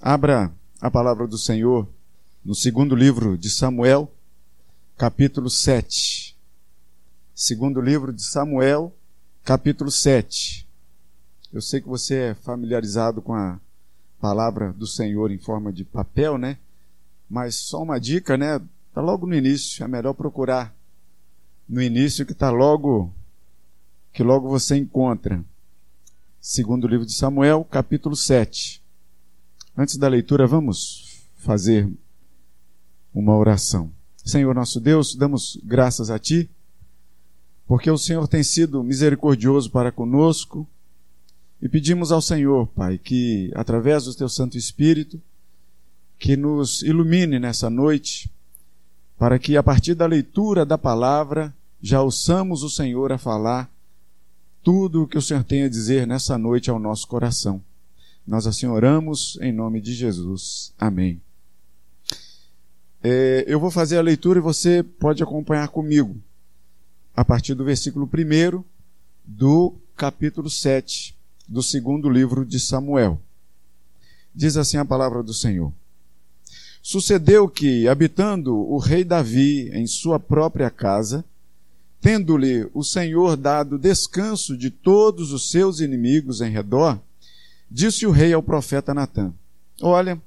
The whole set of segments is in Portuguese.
Abra a palavra do Senhor no segundo livro de Samuel, capítulo 7. Segundo livro de Samuel, capítulo 7. Eu sei que você é familiarizado com a palavra do Senhor em forma de papel, né? Mas só uma dica, né? Está logo no início, é melhor procurar no início que está logo que logo você encontra. Segundo livro de Samuel, capítulo 7. Antes da leitura, vamos fazer uma oração. Senhor nosso Deus, damos graças a Ti, porque o Senhor tem sido misericordioso para conosco, e pedimos ao Senhor, Pai, que através do Teu Santo Espírito, que nos ilumine nessa noite, para que a partir da leitura da palavra já ouçamos o Senhor a falar tudo o que o Senhor tem a dizer nessa noite ao nosso coração. Nós assim oramos em nome de Jesus. Amém. É, eu vou fazer a leitura e você pode acompanhar comigo. A partir do versículo 1 do capítulo 7 do segundo livro de Samuel. Diz assim a palavra do Senhor. Sucedeu que, habitando o rei Davi em sua própria casa, tendo-lhe o Senhor dado descanso de todos os seus inimigos em redor, Disse o rei ao profeta Natã: Olha,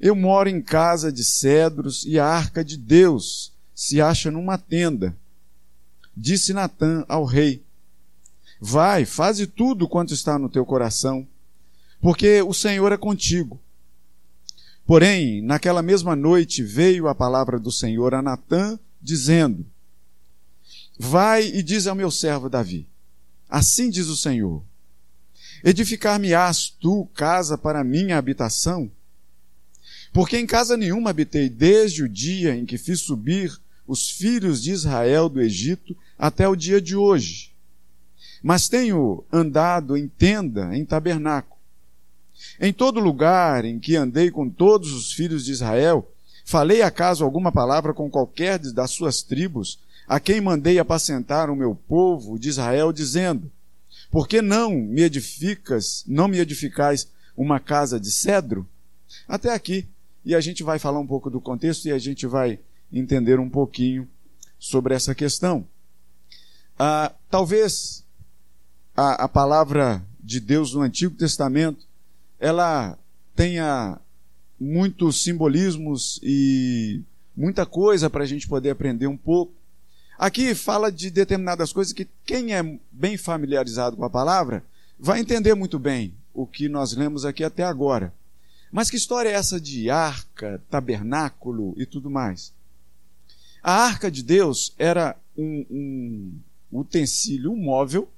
eu moro em casa de cedros e a arca de Deus se acha numa tenda. Disse Natã ao rei: Vai, faze tudo quanto está no teu coração, porque o Senhor é contigo. Porém, naquela mesma noite veio a palavra do Senhor a Natã, dizendo: Vai e diz ao meu servo Davi: Assim diz o Senhor: Edificar-me-ás tu casa para minha habitação? Porque em casa nenhuma habitei desde o dia em que fiz subir os filhos de Israel do Egito até o dia de hoje. Mas tenho andado em tenda, em tabernáculo. Em todo lugar em que andei com todos os filhos de Israel, falei acaso alguma palavra com qualquer das suas tribos, a quem mandei apacentar o meu povo de Israel, dizendo: por que não me edificas, não me edificais uma casa de cedro? Até aqui. E a gente vai falar um pouco do contexto e a gente vai entender um pouquinho sobre essa questão. Ah, talvez a, a palavra de Deus no Antigo Testamento ela tenha muitos simbolismos e muita coisa para a gente poder aprender um pouco. Aqui fala de determinadas coisas que quem é bem familiarizado com a palavra vai entender muito bem o que nós lemos aqui até agora. Mas que história é essa de arca, tabernáculo e tudo mais? A arca de Deus era um, um utensílio, um móvel,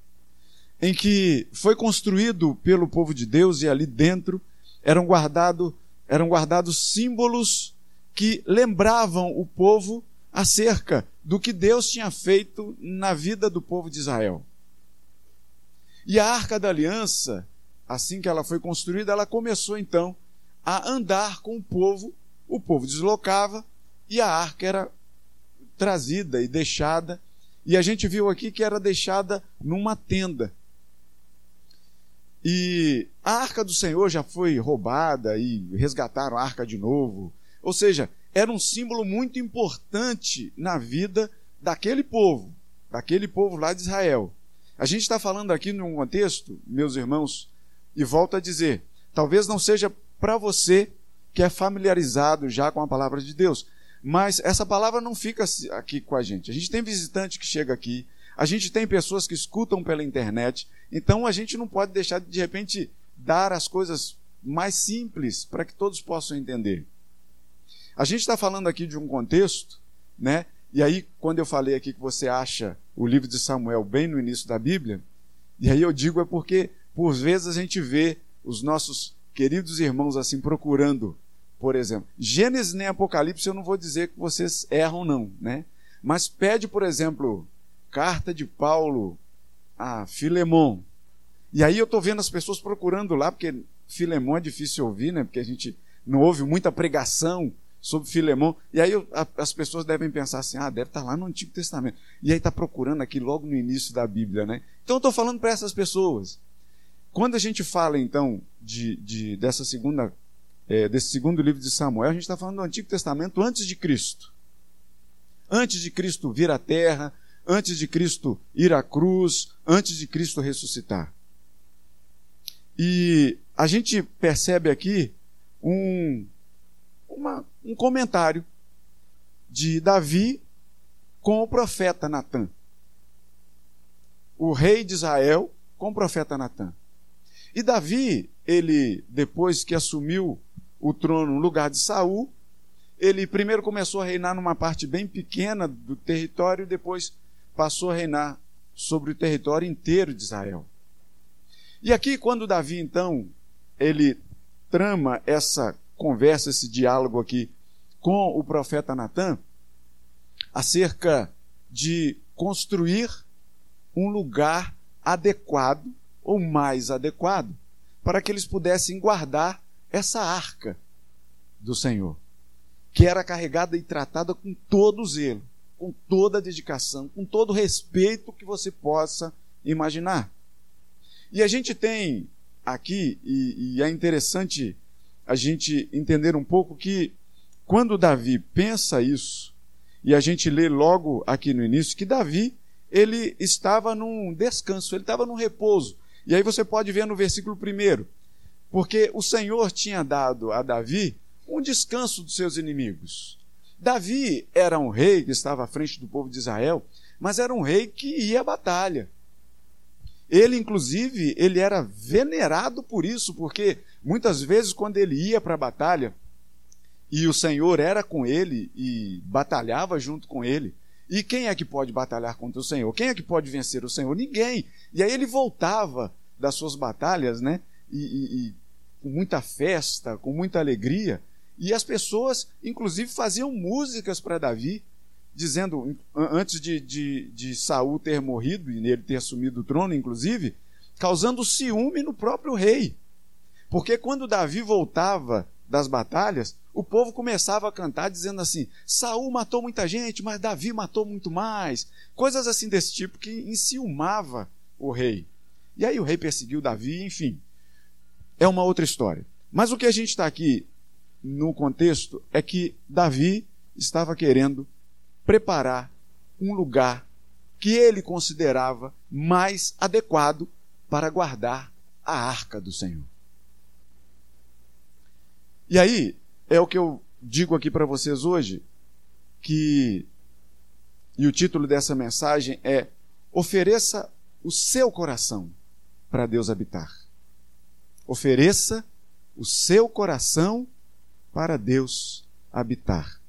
em que foi construído pelo povo de Deus e ali dentro eram, guardado, eram guardados símbolos que lembravam o povo acerca do que Deus tinha feito na vida do povo de Israel. E a Arca da Aliança, assim que ela foi construída, ela começou então a andar com o povo, o povo deslocava e a arca era trazida e deixada, e a gente viu aqui que era deixada numa tenda. E a arca do Senhor já foi roubada e resgataram a arca de novo. Ou seja, era um símbolo muito importante na vida daquele povo, daquele povo lá de Israel. A gente está falando aqui num contexto, meus irmãos, e volto a dizer, talvez não seja para você que é familiarizado já com a palavra de Deus, mas essa palavra não fica aqui com a gente. A gente tem visitante que chega aqui, a gente tem pessoas que escutam pela internet, então a gente não pode deixar de, de repente dar as coisas mais simples para que todos possam entender. A gente está falando aqui de um contexto, né? E aí, quando eu falei aqui que você acha o livro de Samuel bem no início da Bíblia, e aí eu digo é porque, por vezes, a gente vê os nossos queridos irmãos assim procurando, por exemplo, Gênesis nem Apocalipse, eu não vou dizer que vocês erram, não, né? Mas pede, por exemplo, carta de Paulo a Filemon. E aí eu estou vendo as pessoas procurando lá, porque Filemon é difícil ouvir, né? Porque a gente não ouve muita pregação sobre Filemão. E aí a, as pessoas devem pensar assim: ah, deve estar lá no Antigo Testamento. E aí está procurando aqui logo no início da Bíblia, né? Então eu estou falando para essas pessoas. Quando a gente fala então de, de, dessa segunda é, desse segundo livro de Samuel, a gente está falando do Antigo Testamento antes de Cristo. Antes de Cristo vir à terra, antes de Cristo ir à cruz, antes de Cristo ressuscitar. E a gente percebe aqui um, uma, um comentário de Davi com o profeta Natan. O rei de Israel com o profeta Natan. E Davi, ele, depois que assumiu o trono no lugar de Saul, ele primeiro começou a reinar numa parte bem pequena do território, depois passou a reinar sobre o território inteiro de Israel. E aqui, quando Davi, então, ele trama essa conversa, esse diálogo aqui com o profeta Natan, acerca de construir um lugar adequado, ou mais adequado, para que eles pudessem guardar essa arca do Senhor, que era carregada e tratada com todo zelo com toda dedicação, com todo respeito que você possa imaginar. E a gente tem aqui, e, e é interessante a gente entender um pouco que quando Davi pensa isso, e a gente lê logo aqui no início que Davi, ele estava num descanso, ele estava num repouso. E aí você pode ver no versículo primeiro, porque o Senhor tinha dado a Davi um descanso dos seus inimigos. Davi era um rei que estava à frente do povo de Israel, mas era um rei que ia à batalha. Ele, inclusive, ele era venerado por isso, porque muitas vezes quando ele ia para a batalha e o Senhor era com ele e batalhava junto com ele, e quem é que pode batalhar contra o Senhor? Quem é que pode vencer o Senhor? Ninguém. E aí ele voltava das suas batalhas, né? E, e, e com muita festa, com muita alegria, e as pessoas, inclusive, faziam músicas para Davi, dizendo, antes de, de, de Saul ter morrido e ele ter assumido o trono, inclusive, causando ciúme no próprio rei. Porque quando Davi voltava das batalhas, o povo começava a cantar dizendo assim: Saul matou muita gente, mas Davi matou muito mais. Coisas assim desse tipo que enciumava o rei. E aí o rei perseguiu Davi, enfim. É uma outra história. Mas o que a gente está aqui no contexto é que Davi estava querendo preparar um lugar que ele considerava mais adequado para guardar a arca do Senhor. E aí, é o que eu digo aqui para vocês hoje, que e o título dessa mensagem é Ofereça o seu coração para Deus habitar. Ofereça o seu coração para Deus habitar.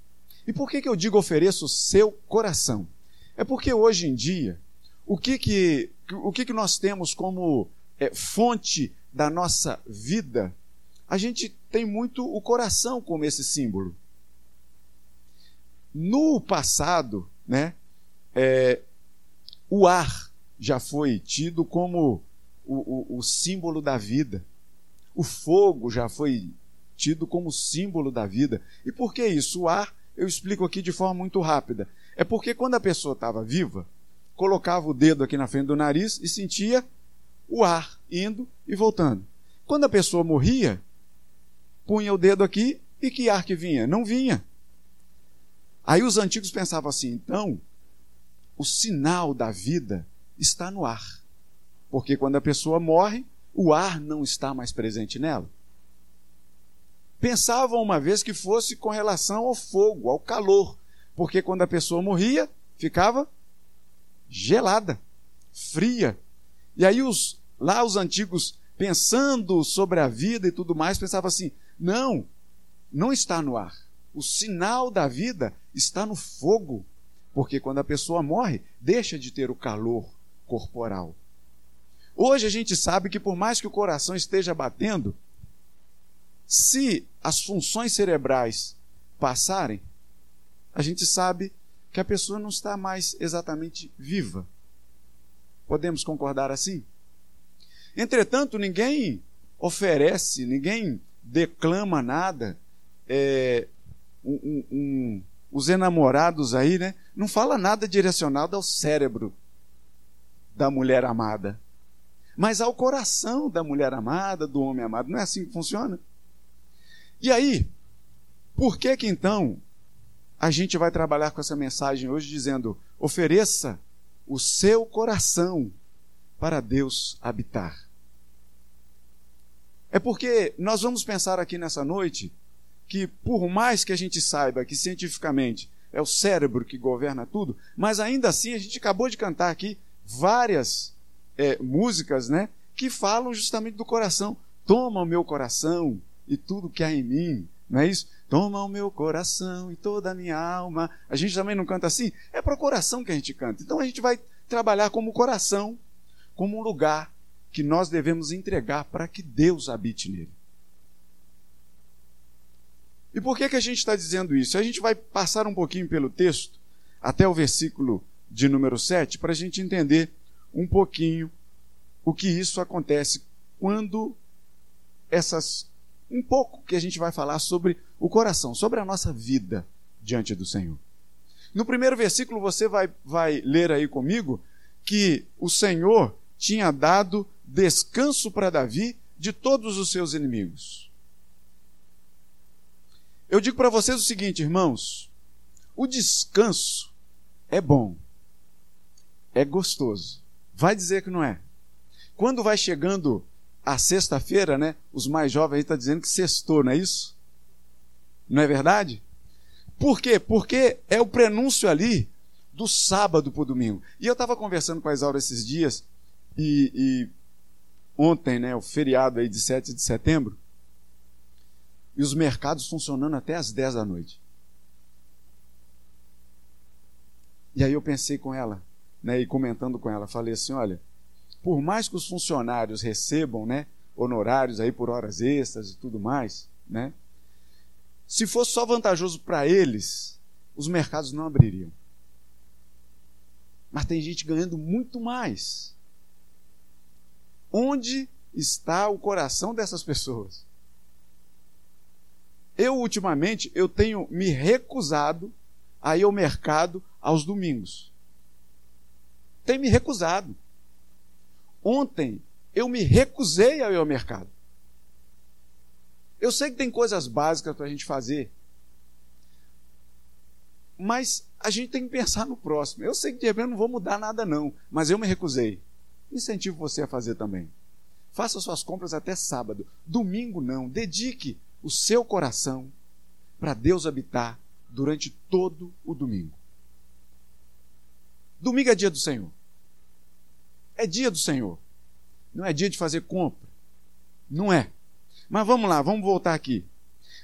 E por que, que eu digo ofereça o seu coração? É porque hoje em dia, o que, que, o que, que nós temos como é, fonte da nossa vida? A gente tem muito o coração como esse símbolo. No passado, né, é, o ar já foi tido como o, o, o símbolo da vida. O fogo já foi tido como símbolo da vida. E por que isso? O ar, eu explico aqui de forma muito rápida. É porque quando a pessoa estava viva, colocava o dedo aqui na frente do nariz e sentia o ar indo e voltando. Quando a pessoa morria, punha o dedo aqui e que ar que vinha? Não vinha. Aí os antigos pensavam assim: então, o sinal da vida está no ar. Porque quando a pessoa morre, o ar não está mais presente nela pensavam uma vez que fosse com relação ao fogo, ao calor, porque quando a pessoa morria, ficava gelada, fria. E aí os lá os antigos pensando sobre a vida e tudo mais, pensavam assim: "Não, não está no ar. O sinal da vida está no fogo, porque quando a pessoa morre, deixa de ter o calor corporal. Hoje a gente sabe que por mais que o coração esteja batendo, se as funções cerebrais passarem, a gente sabe que a pessoa não está mais exatamente viva. Podemos concordar assim? Entretanto, ninguém oferece, ninguém declama nada. É, um, um, os enamorados aí, né? Não fala nada direcionado ao cérebro da mulher amada, mas ao coração da mulher amada, do homem amado. Não é assim que funciona? E aí, por que que então a gente vai trabalhar com essa mensagem hoje dizendo: ofereça o seu coração para Deus habitar? É porque nós vamos pensar aqui nessa noite que, por mais que a gente saiba que cientificamente é o cérebro que governa tudo, mas ainda assim a gente acabou de cantar aqui várias é, músicas, né, que falam justamente do coração. Toma o meu coração e tudo que há em mim, não é isso? Toma o meu coração e toda a minha alma. A gente também não canta assim? É para o coração que a gente canta. Então a gente vai trabalhar como coração, como um lugar que nós devemos entregar para que Deus habite nele. E por que, que a gente está dizendo isso? A gente vai passar um pouquinho pelo texto, até o versículo de número 7, para a gente entender um pouquinho o que isso acontece quando essas. Um pouco que a gente vai falar sobre o coração, sobre a nossa vida diante do Senhor. No primeiro versículo, você vai, vai ler aí comigo que o Senhor tinha dado descanso para Davi de todos os seus inimigos. Eu digo para vocês o seguinte, irmãos: o descanso é bom, é gostoso. Vai dizer que não é. Quando vai chegando a sexta-feira, né? Os mais jovens estão tá dizendo que sextou, não é isso? Não é verdade? Por quê? Porque é o prenúncio ali do sábado para o domingo. E eu estava conversando com a Isaura esses dias, e, e ontem, né, o feriado aí de 7 de setembro, e os mercados funcionando até as 10 da noite. E aí eu pensei com ela, né, e comentando com ela, falei assim, olha, por mais que os funcionários recebam, né, honorários aí por horas extras e tudo mais, né, se fosse só vantajoso para eles, os mercados não abririam. Mas tem gente ganhando muito mais. Onde está o coração dessas pessoas? Eu, ultimamente, eu tenho me recusado a ir ao mercado aos domingos. Tenho me recusado. Ontem, eu me recusei a ir ao mercado. Eu sei que tem coisas básicas para a gente fazer, mas a gente tem que pensar no próximo. Eu sei que de repente não vou mudar nada, não, mas eu me recusei. Incentivo você a fazer também. Faça suas compras até sábado. Domingo não. Dedique o seu coração para Deus habitar durante todo o domingo. Domingo é dia do Senhor. É dia do Senhor. Não é dia de fazer compra. Não é. Mas vamos lá, vamos voltar aqui.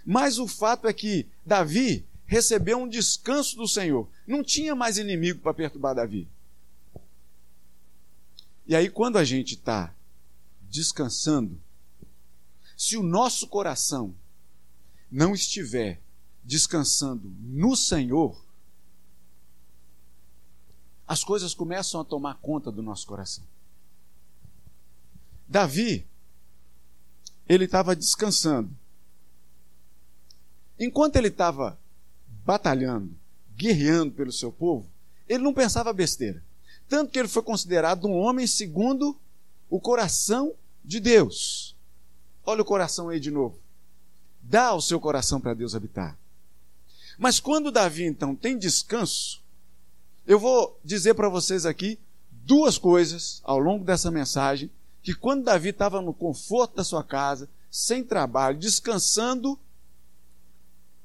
Mas o fato é que Davi recebeu um descanso do Senhor. Não tinha mais inimigo para perturbar Davi. E aí, quando a gente está descansando, se o nosso coração não estiver descansando no Senhor, as coisas começam a tomar conta do nosso coração. Davi, ele estava descansando. Enquanto ele estava batalhando, guerreando pelo seu povo, ele não pensava besteira. Tanto que ele foi considerado um homem segundo o coração de Deus. Olha o coração aí de novo. Dá o seu coração para Deus habitar. Mas quando Davi então tem descanso, eu vou dizer para vocês aqui duas coisas ao longo dessa mensagem que quando Davi estava no conforto da sua casa, sem trabalho, descansando,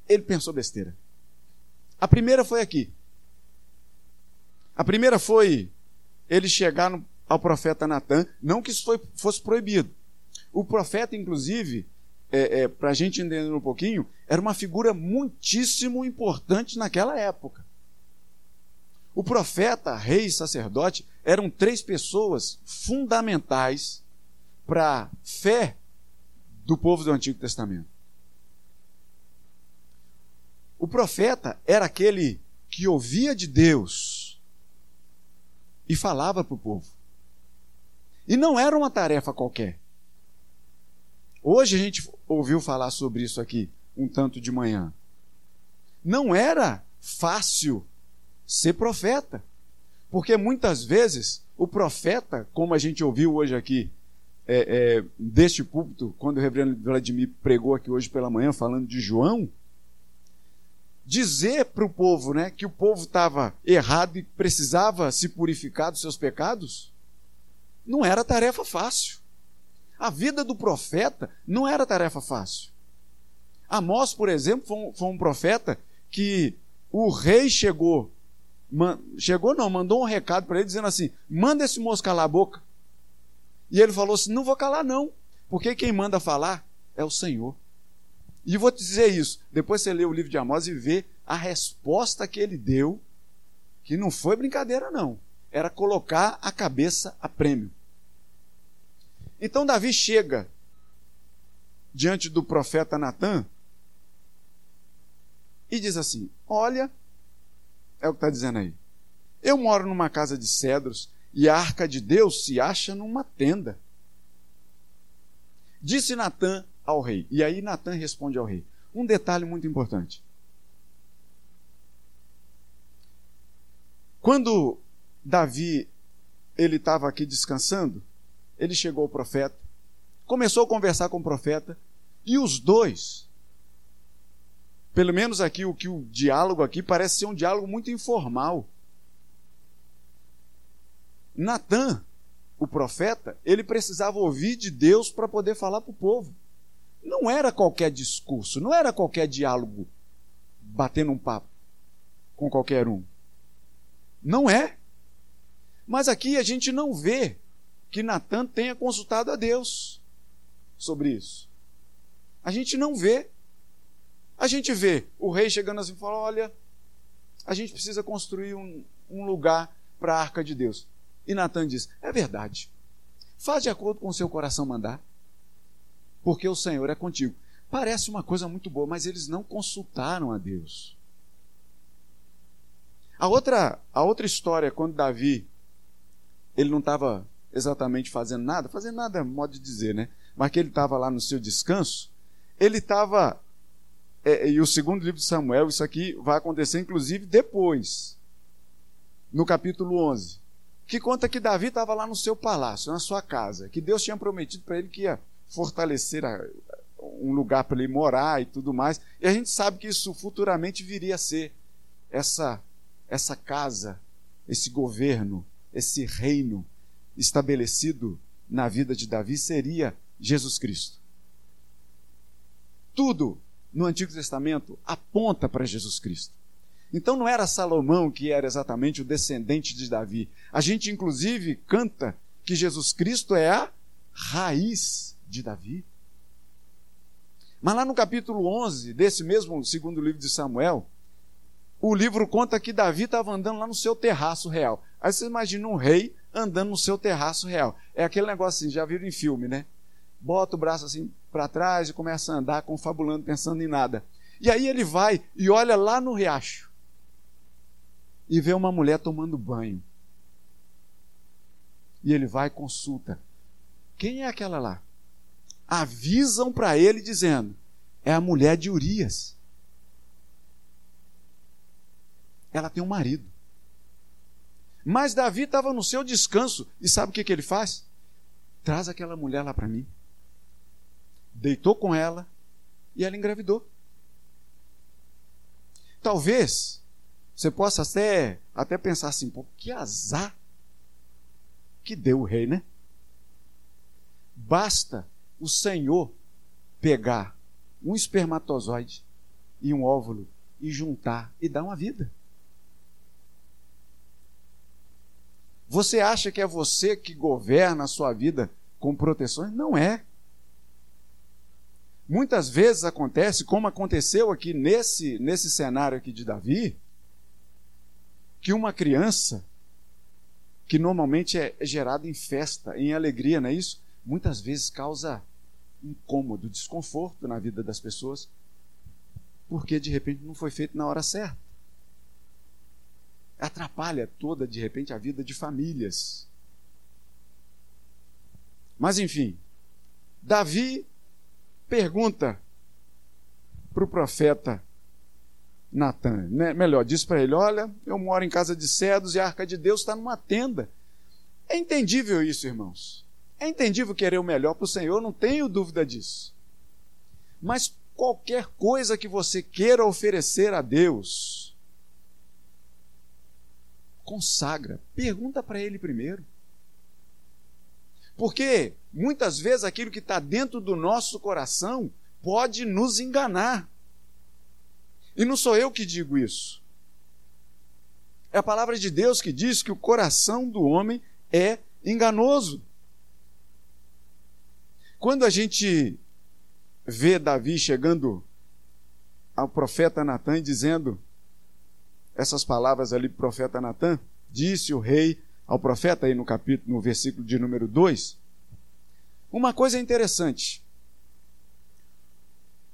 ele pensou besteira. A primeira foi aqui. A primeira foi ele chegar ao profeta Natan, não que isso foi, fosse proibido. O profeta, inclusive, é, é, para a gente entender um pouquinho, era uma figura muitíssimo importante naquela época. O profeta, rei e sacerdote eram três pessoas fundamentais para a fé do povo do Antigo Testamento. O profeta era aquele que ouvia de Deus e falava para o povo. E não era uma tarefa qualquer. Hoje a gente ouviu falar sobre isso aqui um tanto de manhã. Não era fácil ser profeta. Porque muitas vezes o profeta, como a gente ouviu hoje aqui é, é, deste púlpito, quando o reverendo Vladimir pregou aqui hoje pela manhã, falando de João, dizer para o povo né, que o povo estava errado e precisava se purificar dos seus pecados, não era tarefa fácil. A vida do profeta não era tarefa fácil. Amós, por exemplo, foi um, foi um profeta que o rei chegou, man, chegou não, mandou um recado para ele dizendo assim: manda esse moço calar a boca. E ele falou assim: não vou calar não, porque quem manda falar é o Senhor. E vou te dizer isso, depois você lê o livro de Amós e vê a resposta que ele deu, que não foi brincadeira não, era colocar a cabeça a prêmio. Então Davi chega diante do profeta Natan e diz assim: Olha, é o que está dizendo aí. Eu moro numa casa de cedros e a arca de Deus se acha numa tenda. Disse Natan ao rei. E aí Natan responde ao rei. Um detalhe muito importante. Quando Davi ele estava aqui descansando, ele chegou ao profeta, começou a conversar com o profeta, e os dois, pelo menos aqui o que o diálogo aqui parece ser um diálogo muito informal. Natan, o profeta, ele precisava ouvir de Deus para poder falar para o povo. Não era qualquer discurso, não era qualquer diálogo batendo um papo com qualquer um. Não é. Mas aqui a gente não vê que Natan tenha consultado a Deus sobre isso. A gente não vê. A gente vê o rei chegando assim e fala: olha, a gente precisa construir um, um lugar para a arca de Deus. E Natan diz: é verdade. Faz de acordo com o seu coração mandar, porque o Senhor é contigo. Parece uma coisa muito boa, mas eles não consultaram a Deus. A outra, a outra história, quando Davi ele não estava exatamente fazendo nada, fazendo nada é modo de dizer, né? Mas que ele estava lá no seu descanso, ele estava. É, e o segundo livro de Samuel, isso aqui vai acontecer inclusive depois, no capítulo 11, que conta que Davi estava lá no seu palácio, na sua casa, que Deus tinha prometido para ele que ia fortalecer a, um lugar para ele morar e tudo mais. E a gente sabe que isso futuramente viria a ser essa, essa casa, esse governo, esse reino estabelecido na vida de Davi seria Jesus Cristo. Tudo no Antigo Testamento aponta para Jesus Cristo. Então não era Salomão que era exatamente o descendente de Davi. A gente, inclusive, canta que Jesus Cristo é a raiz de Davi. Mas lá no capítulo 11 desse mesmo segundo livro de Samuel, o livro conta que Davi estava andando lá no seu terraço real. Aí você imagina um rei andando no seu terraço real. É aquele negócio assim, já viram em filme, né? Bota o braço assim para trás e começa a andar confabulando, pensando em nada. E aí ele vai e olha lá no riacho e vê uma mulher tomando banho. E ele vai e consulta. Quem é aquela lá? Avisam para ele dizendo: é a mulher de Urias. Ela tem um marido. Mas Davi estava no seu descanso e sabe o que, que ele faz? Traz aquela mulher lá para mim. Deitou com ela e ela engravidou. Talvez você possa até, até pensar assim, pô, que azar que deu o rei, né? Basta o Senhor pegar um espermatozoide e um óvulo e juntar e dar uma vida. Você acha que é você que governa a sua vida com proteções? Não é. Muitas vezes acontece, como aconteceu aqui nesse, nesse cenário aqui de Davi, que uma criança, que normalmente é gerada em festa, em alegria, não é isso? Muitas vezes causa incômodo, desconforto na vida das pessoas, porque de repente não foi feito na hora certa atrapalha toda, de repente, a vida de famílias. Mas, enfim, Davi pergunta para o profeta Natan, né? melhor, diz para ele: Olha, eu moro em casa de cedros e a arca de Deus está numa tenda. É entendível isso, irmãos. É entendível querer o melhor para o Senhor, não tenho dúvida disso. Mas qualquer coisa que você queira oferecer a Deus, consagra, pergunta para Ele primeiro. Porque muitas vezes aquilo que está dentro do nosso coração pode nos enganar. E não sou eu que digo isso. É a palavra de Deus que diz que o coração do homem é enganoso. Quando a gente vê Davi chegando ao profeta Natan dizendo essas palavras ali, profeta Natan, disse o rei ao profeta aí no capítulo, no versículo de número 2, uma coisa interessante.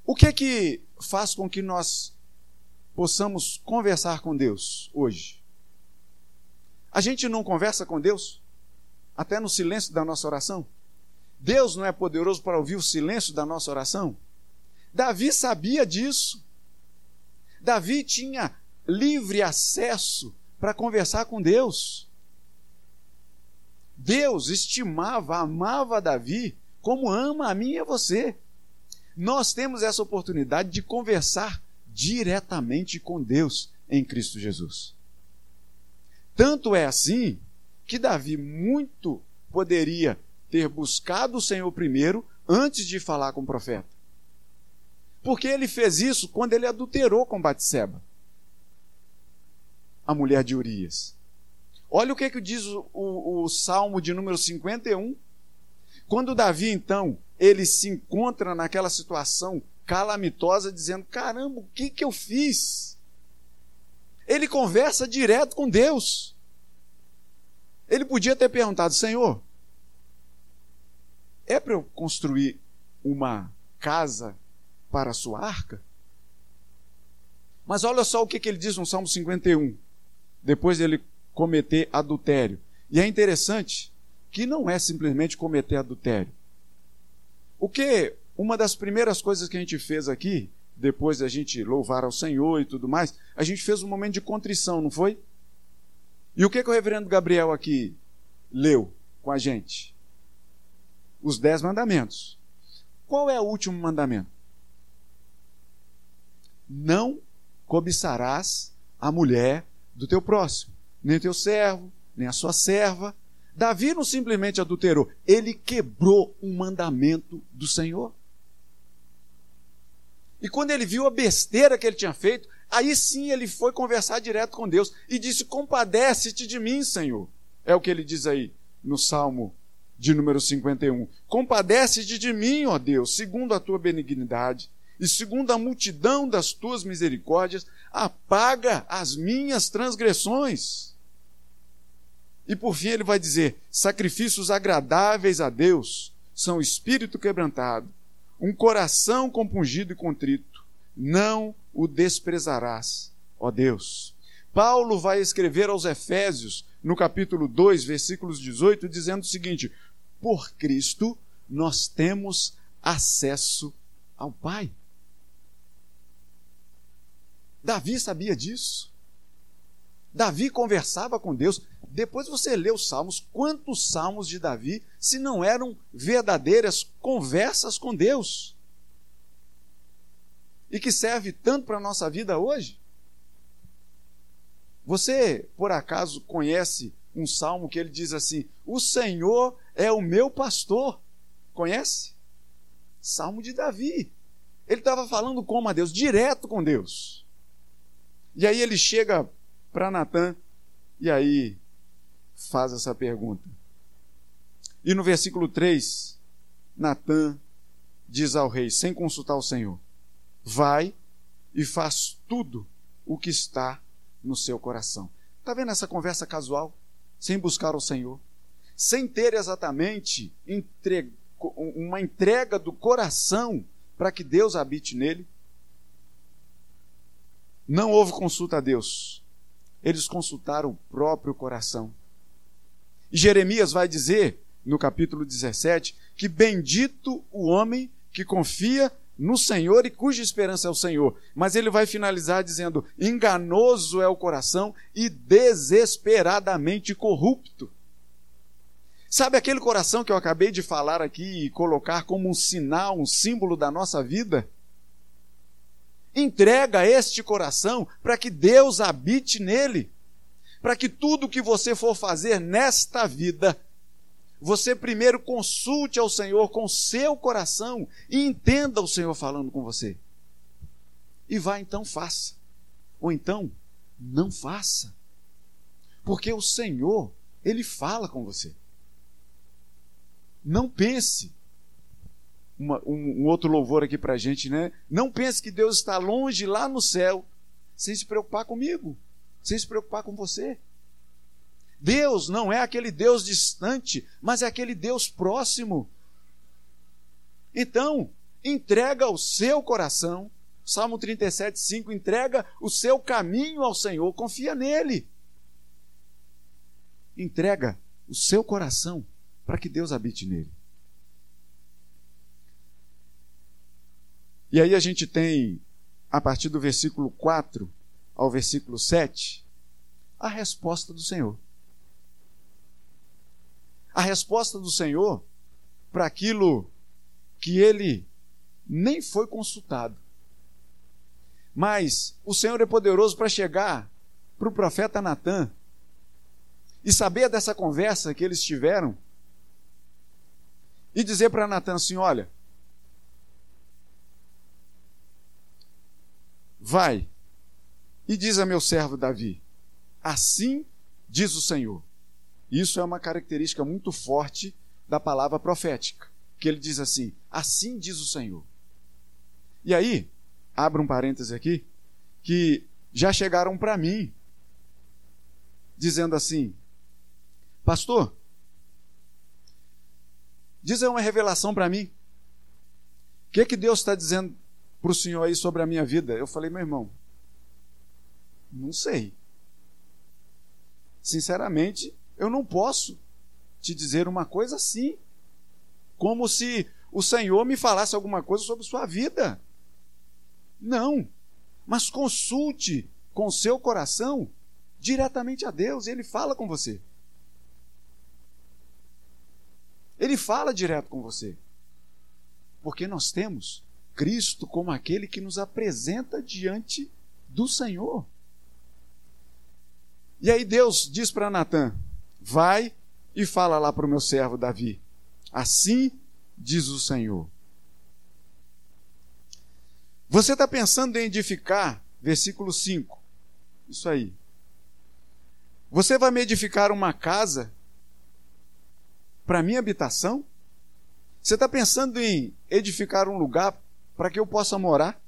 O que é que faz com que nós possamos conversar com Deus hoje? A gente não conversa com Deus até no silêncio da nossa oração? Deus não é poderoso para ouvir o silêncio da nossa oração? Davi sabia disso. Davi tinha livre acesso para conversar com Deus. Deus estimava, amava Davi como ama a mim e a você. Nós temos essa oportunidade de conversar diretamente com Deus em Cristo Jesus. Tanto é assim que Davi muito poderia ter buscado o Senhor primeiro antes de falar com o profeta. Porque ele fez isso quando ele adulterou com Batseba, a mulher de Urias. Olha o que, que diz o, o, o Salmo de número 51. Quando Davi, então, ele se encontra naquela situação calamitosa, dizendo: Caramba, o que, que eu fiz? Ele conversa direto com Deus. Ele podia ter perguntado: Senhor, é para eu construir uma casa para a sua arca? Mas olha só o que, que ele diz no Salmo 51, depois dele cometer adultério. E é interessante que não é simplesmente cometer adultério. O que uma das primeiras coisas que a gente fez aqui, depois da gente louvar ao Senhor e tudo mais, a gente fez um momento de contrição, não foi? E o que, que o reverendo Gabriel aqui leu com a gente? Os dez mandamentos. Qual é o último mandamento? Não cobiçarás a mulher do teu próximo, nem teu servo, nem a sua serva. Davi não simplesmente adulterou, ele quebrou um mandamento do Senhor. E quando ele viu a besteira que ele tinha feito, aí sim ele foi conversar direto com Deus e disse: Compadece-te de mim, Senhor. É o que ele diz aí no Salmo de número 51. Compadece-te de mim, ó Deus, segundo a tua benignidade e segundo a multidão das tuas misericórdias, apaga as minhas transgressões. E por fim ele vai dizer: sacrifícios agradáveis a Deus são espírito quebrantado, um coração compungido e contrito. Não o desprezarás, ó Deus. Paulo vai escrever aos Efésios, no capítulo 2, versículos 18, dizendo o seguinte: Por Cristo nós temos acesso ao Pai. Davi sabia disso. Davi conversava com Deus. Depois você lê os salmos, quantos salmos de Davi se não eram verdadeiras conversas com Deus? E que serve tanto para a nossa vida hoje? Você, por acaso, conhece um salmo que ele diz assim: O Senhor é o meu pastor? Conhece? Salmo de Davi. Ele estava falando como a Deus, direto com Deus. E aí ele chega para Natan e aí faz essa pergunta. E no versículo 3, Natan diz ao rei, sem consultar o Senhor: Vai e faz tudo o que está no seu coração. Está vendo essa conversa casual? Sem buscar o Senhor? Sem ter exatamente uma entrega do coração para que Deus habite nele? Não houve consulta a Deus. Eles consultaram o próprio coração. E Jeremias vai dizer, no capítulo 17, que bendito o homem que confia no Senhor e cuja esperança é o Senhor. Mas ele vai finalizar dizendo: enganoso é o coração e desesperadamente corrupto. Sabe aquele coração que eu acabei de falar aqui e colocar como um sinal, um símbolo da nossa vida? Entrega este coração para que Deus habite nele, para que tudo que você for fazer nesta vida, você primeiro consulte ao Senhor com seu coração e entenda o Senhor falando com você. E vá então faça. Ou então, não faça. Porque o Senhor, Ele fala com você. Não pense. Uma, um, um, outro louvor aqui para a gente, né? Não pense que Deus está longe lá no céu, sem se preocupar comigo, sem se preocupar com você. Deus não é aquele Deus distante, mas é aquele Deus próximo. Então, entrega o seu coração, Salmo 37, 5, entrega o seu caminho ao Senhor, confia nele. Entrega o seu coração para que Deus habite nele. E aí a gente tem, a partir do versículo 4 ao versículo 7, a resposta do Senhor. A resposta do Senhor para aquilo que ele nem foi consultado. Mas o Senhor é poderoso para chegar para o profeta Natan e saber dessa conversa que eles tiveram e dizer para Natan assim: olha, vai e diz a meu servo Davi: assim diz o Senhor. Isso é uma característica muito forte da palavra profética, que ele diz assim: assim diz o Senhor. E aí, abra um parêntese aqui, que já chegaram para mim dizendo assim: Pastor, Diz aí uma revelação para mim. O que, que Deus está dizendo para o senhor aí sobre a minha vida? Eu falei, meu irmão, não sei. Sinceramente, eu não posso te dizer uma coisa assim. Como se o Senhor me falasse alguma coisa sobre sua vida. Não. Mas consulte com seu coração diretamente a Deus, e Ele fala com você. Ele fala direto com você. Porque nós temos Cristo como aquele que nos apresenta diante do Senhor. E aí Deus diz para Natan: Vai e fala lá para o meu servo Davi. Assim diz o Senhor. Você está pensando em edificar, versículo 5. Isso aí. Você vai me edificar uma casa para minha habitação? Você está pensando em edificar um lugar para que eu possa morar?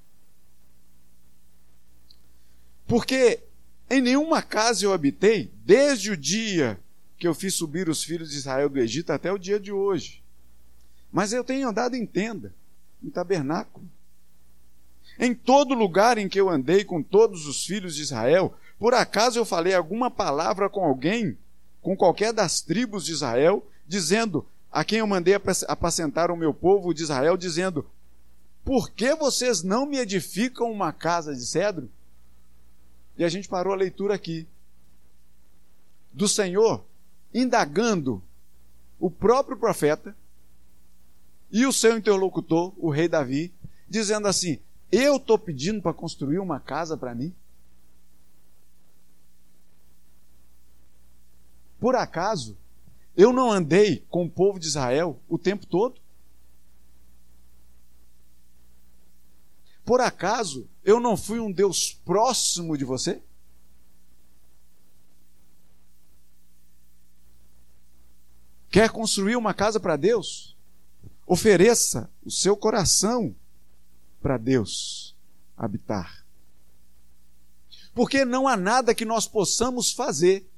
Porque em nenhuma casa eu habitei desde o dia que eu fiz subir os filhos de Israel do Egito até o dia de hoje. Mas eu tenho andado em tenda, em tabernáculo. Em todo lugar em que eu andei com todos os filhos de Israel, por acaso eu falei alguma palavra com alguém, com qualquer das tribos de Israel, dizendo: A quem eu mandei apacentar o meu povo de Israel, dizendo: Por que vocês não me edificam uma casa de cedro? E a gente parou a leitura aqui. Do Senhor indagando o próprio profeta e o seu interlocutor, o rei Davi, dizendo assim: Eu estou pedindo para construir uma casa para mim? Por acaso eu não andei com o povo de Israel o tempo todo? Por acaso eu não fui um Deus próximo de você? Quer construir uma casa para Deus? Ofereça o seu coração para Deus habitar. Porque não há nada que nós possamos fazer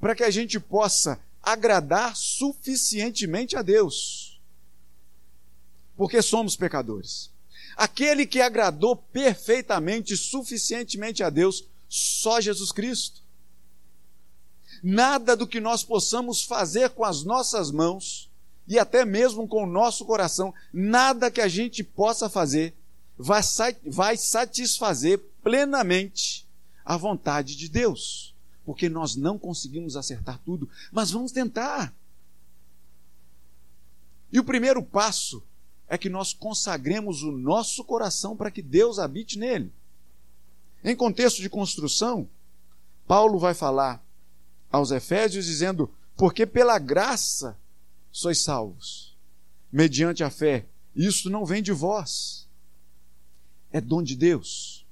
para que a gente possa agradar suficientemente a Deus. Porque somos pecadores. Aquele que agradou perfeitamente, suficientemente a Deus, só Jesus Cristo. Nada do que nós possamos fazer com as nossas mãos e até mesmo com o nosso coração, nada que a gente possa fazer vai satisfazer plenamente a vontade de Deus porque nós não conseguimos acertar tudo, mas vamos tentar. E o primeiro passo é que nós consagremos o nosso coração para que Deus habite nele. Em contexto de construção, Paulo vai falar aos Efésios dizendo: Porque pela graça sois salvos, mediante a fé. Isso não vem de vós, é dom de Deus,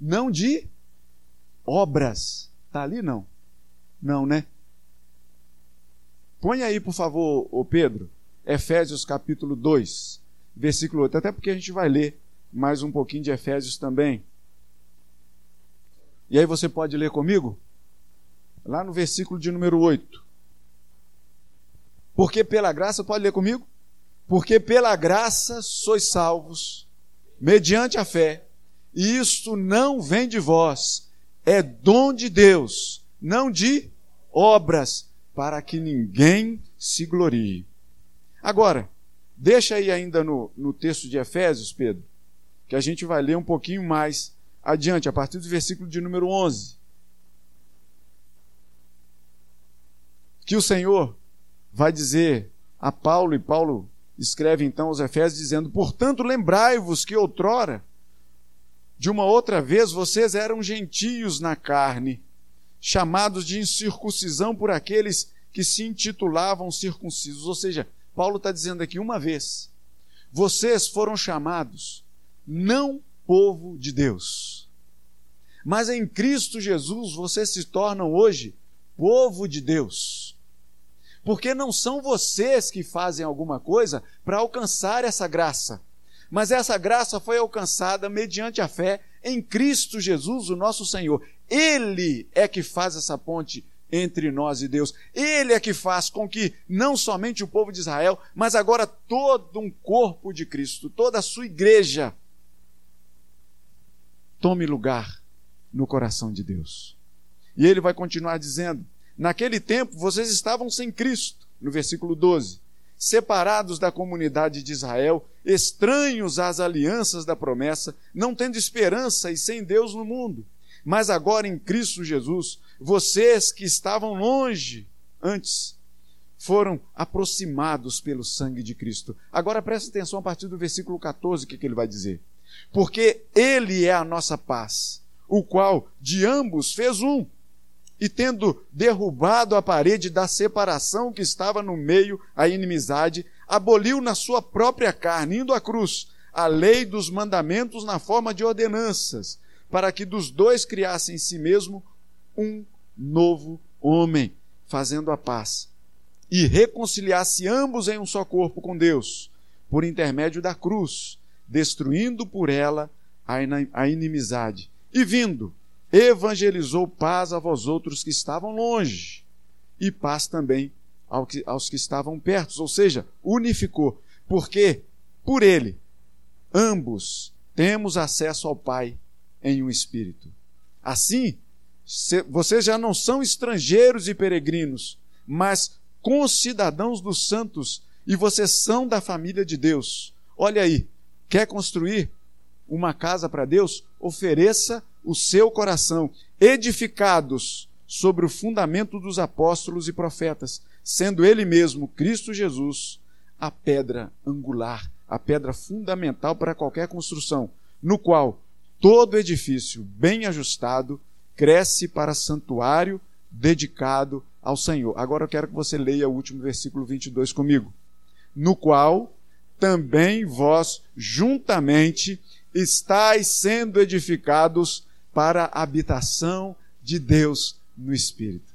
não de obras. Está ali não? Não, né? Põe aí, por favor, o Pedro, Efésios capítulo 2, versículo 8, até porque a gente vai ler mais um pouquinho de Efésios também. E aí você pode ler comigo? Lá no versículo de número 8. Porque pela graça, pode ler comigo? Porque pela graça sois salvos, mediante a fé, e isto não vem de vós, é dom de Deus, não de obras, para que ninguém se glorie. Agora, deixa aí ainda no, no texto de Efésios, Pedro, que a gente vai ler um pouquinho mais adiante, a partir do versículo de número 11. Que o Senhor vai dizer a Paulo, e Paulo escreve então aos Efésios, dizendo: Portanto, lembrai-vos que outrora, de uma outra vez, vocês eram gentios na carne chamados de incircuncisão por aqueles que se intitulavam circuncisos. Ou seja, Paulo está dizendo aqui uma vez: vocês foram chamados não povo de Deus, mas em Cristo Jesus vocês se tornam hoje povo de Deus. Porque não são vocês que fazem alguma coisa para alcançar essa graça, mas essa graça foi alcançada mediante a fé em Cristo Jesus, o nosso Senhor. Ele é que faz essa ponte entre nós e Deus. Ele é que faz com que não somente o povo de Israel, mas agora todo um corpo de Cristo, toda a sua igreja, tome lugar no coração de Deus. E ele vai continuar dizendo: Naquele tempo vocês estavam sem Cristo, no versículo 12, separados da comunidade de Israel, estranhos às alianças da promessa, não tendo esperança e sem Deus no mundo. Mas agora em Cristo Jesus, vocês que estavam longe antes, foram aproximados pelo sangue de Cristo. Agora preste atenção a partir do versículo 14, o que, que ele vai dizer. Porque Ele é a nossa paz, o qual de ambos fez um, e tendo derrubado a parede da separação que estava no meio, a inimizade, aboliu na sua própria carne, indo à cruz, a lei dos mandamentos na forma de ordenanças, para que dos dois criasse em si mesmo um novo homem, fazendo a paz, e reconciliasse ambos em um só corpo com Deus, por intermédio da cruz, destruindo por ela a inimizade. E vindo, evangelizou paz a vós outros que estavam longe, e paz também aos que estavam perto, ou seja, unificou, porque por ele ambos temos acesso ao Pai em um espírito. Assim, vocês já não são estrangeiros e peregrinos, mas concidadãos dos santos, e vocês são da família de Deus. Olha aí, quer construir uma casa para Deus? Ofereça o seu coração, edificados sobre o fundamento dos apóstolos e profetas, sendo Ele mesmo, Cristo Jesus, a pedra angular, a pedra fundamental para qualquer construção, no qual todo edifício bem ajustado cresce para santuário dedicado ao Senhor. Agora eu quero que você leia o último versículo 22 comigo. No qual também vós juntamente estáis sendo edificados para a habitação de Deus no Espírito,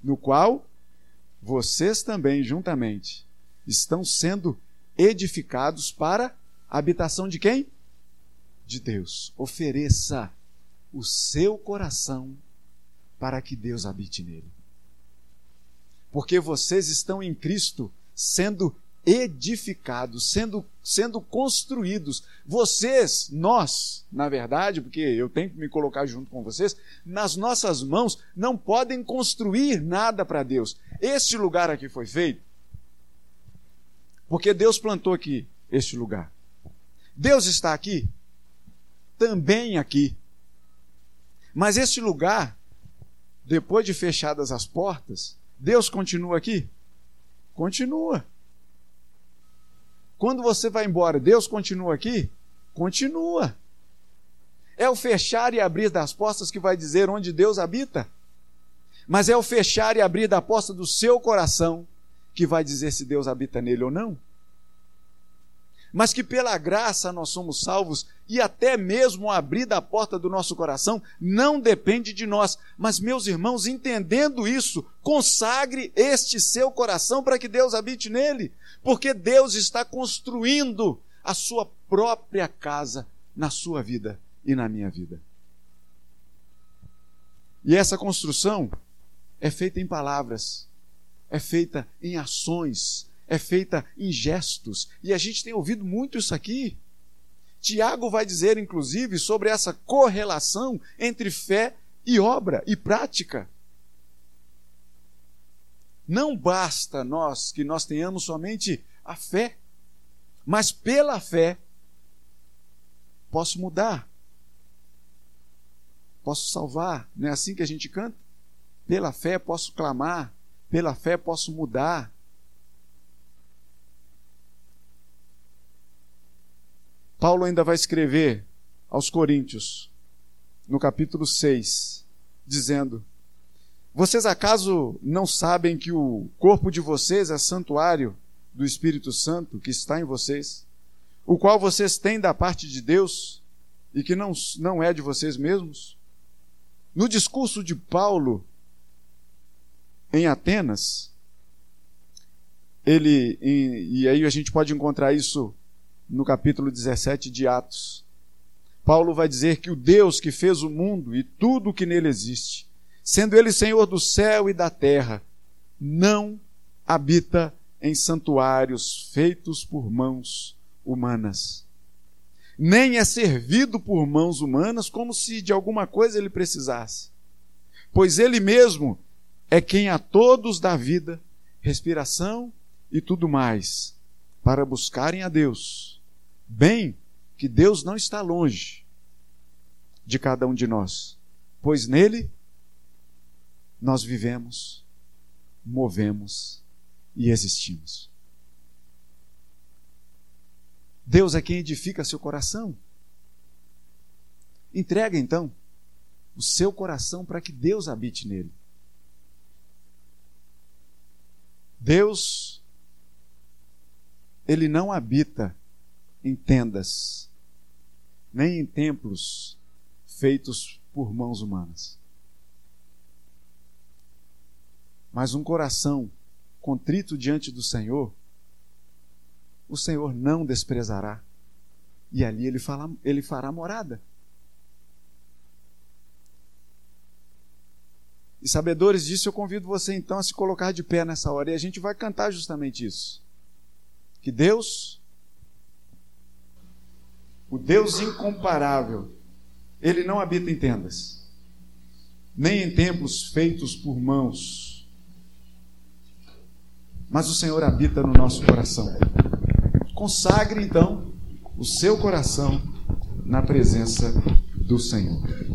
no qual vocês também juntamente estão sendo edificados para a habitação de quem? De Deus. Ofereça o seu coração para que Deus habite nele. Porque vocês estão em Cristo sendo edificados, sendo, sendo construídos. Vocês, nós, na verdade, porque eu tenho que me colocar junto com vocês, nas nossas mãos não podem construir nada para Deus. Este lugar aqui foi feito porque Deus plantou aqui este lugar. Deus está aqui? Também aqui. Mas este lugar, depois de fechadas as portas, Deus continua aqui? Continua. Quando você vai embora, Deus continua aqui? Continua. É o fechar e abrir das portas que vai dizer onde Deus habita. Mas é o fechar e abrir da porta do seu coração que vai dizer se Deus habita nele ou não. Mas que pela graça nós somos salvos e até mesmo abrir da porta do nosso coração não depende de nós. Mas, meus irmãos, entendendo isso, consagre este seu coração para que Deus habite nele, porque Deus está construindo a sua própria casa na sua vida e na minha vida. E essa construção é feita em palavras, é feita em ações, é feita em gestos. E a gente tem ouvido muito isso aqui. Tiago vai dizer, inclusive, sobre essa correlação entre fé e obra e prática. Não basta nós que nós tenhamos somente a fé, mas pela fé posso mudar, posso salvar. Não é assim que a gente canta? Pela fé posso clamar, pela fé posso mudar. Paulo ainda vai escrever aos Coríntios, no capítulo 6, dizendo: Vocês acaso não sabem que o corpo de vocês é santuário do Espírito Santo que está em vocês, o qual vocês têm da parte de Deus e que não, não é de vocês mesmos? No discurso de Paulo em Atenas, ele, e, e aí a gente pode encontrar isso no capítulo 17 de Atos. Paulo vai dizer que o Deus que fez o mundo e tudo o que nele existe, sendo ele Senhor do céu e da terra, não habita em santuários feitos por mãos humanas. Nem é servido por mãos humanas como se de alguma coisa ele precisasse. Pois ele mesmo é quem a todos dá vida, respiração e tudo mais, para buscarem a Deus. Bem que Deus não está longe de cada um de nós, pois nele nós vivemos, movemos e existimos. Deus é quem edifica seu coração. Entrega então o seu coração para que Deus habite nele. Deus, ele não habita em tendas, nem em templos feitos por mãos humanas. Mas um coração contrito diante do Senhor, o Senhor não desprezará. E ali ele, fala, ele fará morada. E sabedores disso, eu convido você então a se colocar de pé nessa hora e a gente vai cantar justamente isso. Que Deus, o Deus incomparável, ele não habita em tendas, nem em templos feitos por mãos, mas o Senhor habita no nosso coração. Consagre então o seu coração na presença do Senhor.